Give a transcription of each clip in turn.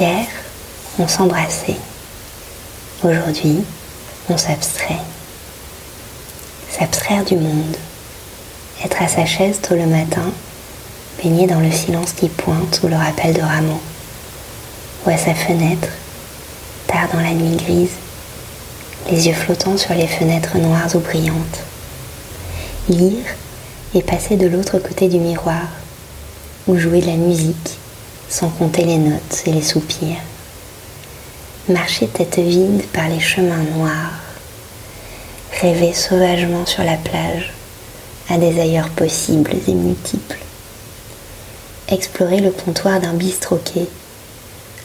Hier, on s'embrassait. Aujourd'hui, on s'abstrait. S'abstraire du monde. Être à sa chaise tôt le matin, baigné dans le silence qui pointe ou le rappel de Rameau. Ou à sa fenêtre, tard dans la nuit grise, les yeux flottants sur les fenêtres noires ou brillantes. Lire et passer de l'autre côté du miroir, ou jouer de la musique sans compter les notes et les soupirs. Marcher tête vide par les chemins noirs, rêver sauvagement sur la plage à des ailleurs possibles et multiples. Explorer le comptoir d'un bistroquet,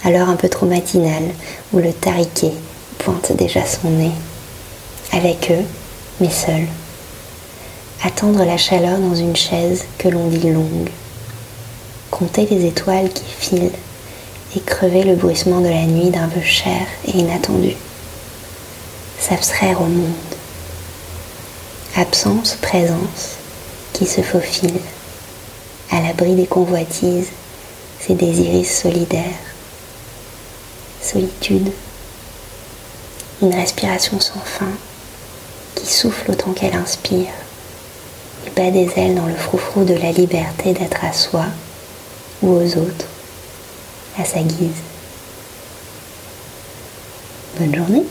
alors un peu trop matinal, où le tariquet pointe déjà son nez. Avec eux, mais seul. Attendre la chaleur dans une chaise que l'on dit longue compter les étoiles qui filent et crever le bruissement de la nuit d'un vœu cher et inattendu. S'abstraire au monde. Absence, présence qui se faufile, à l'abri des convoitises, ses désirs solidaires. Solitude. Une respiration sans fin qui souffle autant qu'elle inspire et bat des ailes dans le froufrou de la liberté d'être à soi ou aux autres à sa guise. Bonne journée